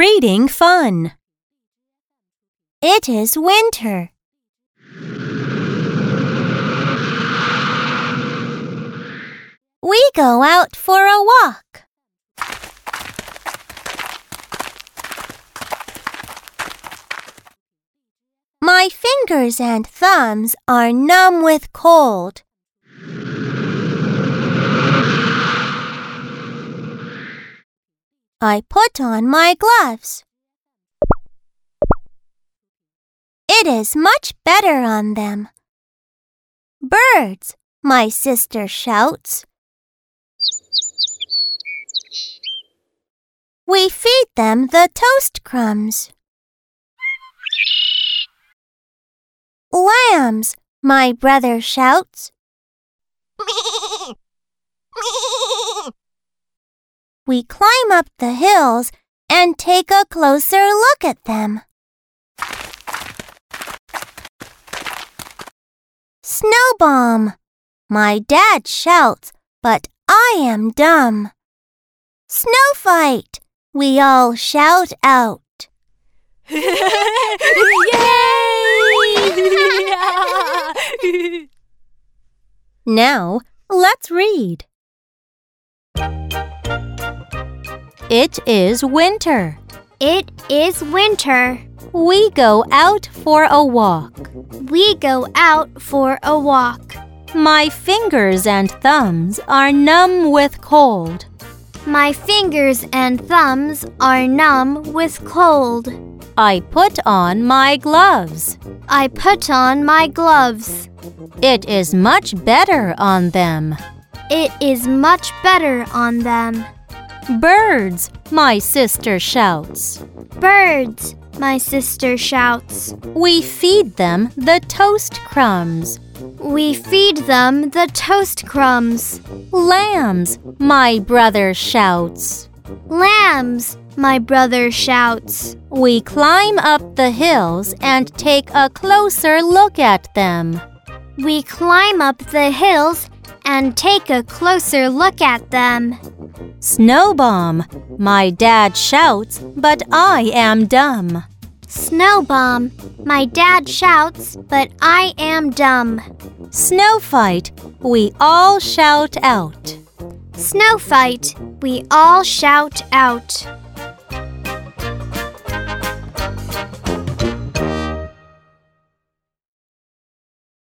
reading fun. It is winter. We go out for a walk. My fingers and thumbs are numb with cold. I put on my gloves. It is much better on them. Birds, my sister shouts. We feed them the toast crumbs. Lambs, my brother shouts. We climb up the hills and take a closer look at them. Snowbomb! My dad shouts, but I am dumb. Snow fight! We all shout out. now, let's read. It is winter. It is winter. We go out for a walk. We go out for a walk. My fingers and thumbs are numb with cold. My fingers and thumbs are numb with cold. I put on my gloves. I put on my gloves. It is much better on them. It is much better on them. Birds, my sister shouts. Birds, my sister shouts. We feed them the toast crumbs. We feed them the toast crumbs. Lambs, my brother shouts. Lambs, my brother shouts. We climb up the hills and take a closer look at them. We climb up the hills and take a closer look at them. Snowbomb, my dad shouts, but I am dumb. Snowbomb, my dad shouts, but I am dumb. Snow fight, we all shout out. Snow fight, we all shout out.